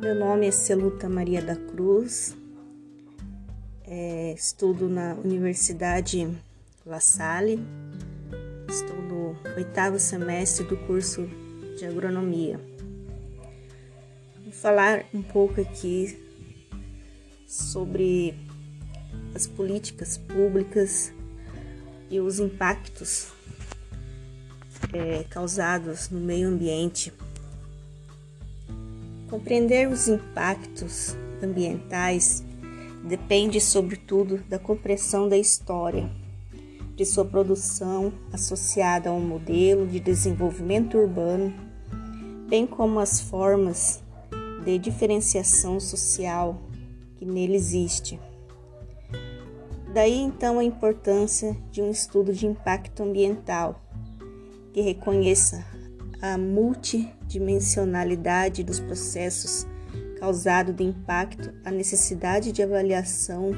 Meu nome é Celuta Maria da Cruz, é, estudo na Universidade La Salle, estou no oitavo semestre do curso de agronomia. Vou falar um pouco aqui sobre as políticas públicas e os impactos é, causados no meio ambiente. Compreender os impactos ambientais depende, sobretudo, da compreensão da história, de sua produção associada a um modelo de desenvolvimento urbano, bem como as formas de diferenciação social que nele existe. Daí então a importância de um estudo de impacto ambiental que reconheça a multidimensionalidade dos processos causado de impacto, a necessidade de avaliação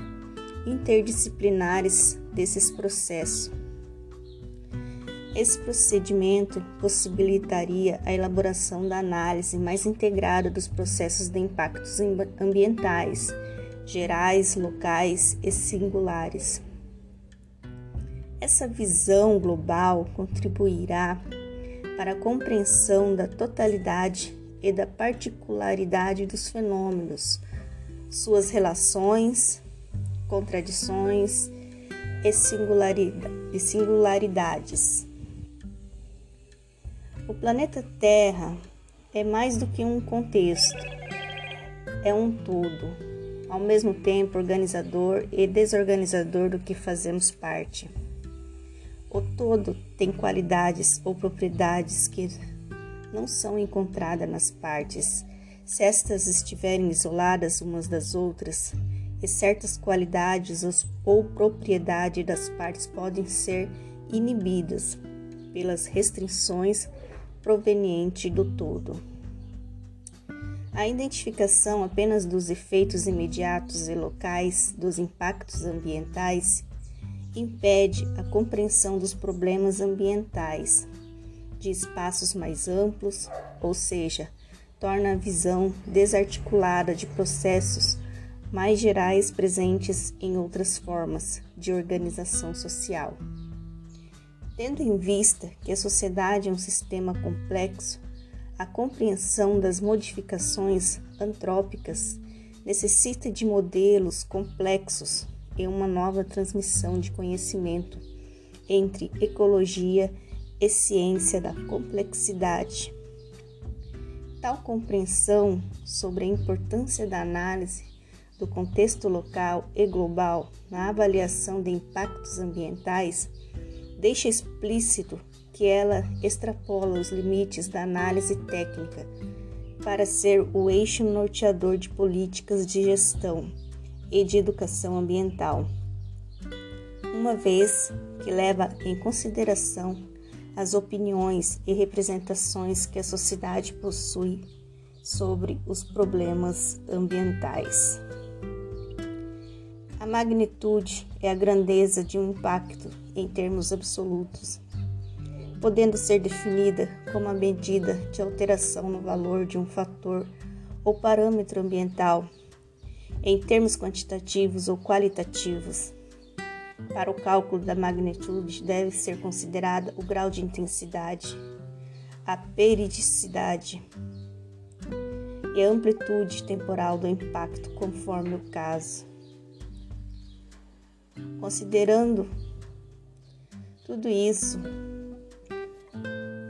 interdisciplinares desses processos. Esse procedimento possibilitaria a elaboração da análise mais integrada dos processos de impactos ambientais, gerais, locais e singulares. Essa visão global contribuirá para a compreensão da totalidade e da particularidade dos fenômenos, suas relações, contradições e singularidades. O planeta Terra é mais do que um contexto, é um todo, ao mesmo tempo organizador e desorganizador do que fazemos parte. O todo tem qualidades ou propriedades que não são encontradas nas partes. Se estas estiverem isoladas umas das outras, e certas qualidades ou propriedades das partes podem ser inibidas pelas restrições provenientes do todo. A identificação apenas dos efeitos imediatos e locais dos impactos ambientais impede a compreensão dos problemas ambientais de espaços mais amplos, ou seja, torna a visão desarticulada de processos mais gerais presentes em outras formas de organização social. Tendo em vista que a sociedade é um sistema complexo, a compreensão das modificações antrópicas necessita de modelos complexos e uma nova transmissão de conhecimento entre ecologia e ciência da complexidade. Tal compreensão sobre a importância da análise do contexto local e global na avaliação de impactos ambientais deixa explícito que ela extrapola os limites da análise técnica para ser o eixo norteador de políticas de gestão e de educação ambiental, uma vez que leva em consideração as opiniões e representações que a sociedade possui sobre os problemas ambientais. A magnitude é a grandeza de um impacto em termos absolutos, podendo ser definida como a medida de alteração no valor de um fator ou parâmetro ambiental em termos quantitativos ou qualitativos. Para o cálculo da magnitude, deve ser considerada o grau de intensidade, a periodicidade e a amplitude temporal do impacto, conforme o caso. Considerando tudo isso,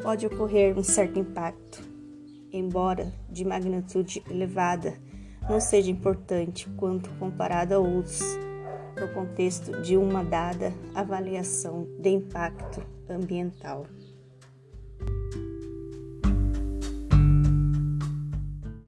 pode ocorrer um certo impacto, embora de magnitude elevada não seja importante quanto comparado a outros no contexto de uma dada avaliação de impacto ambiental.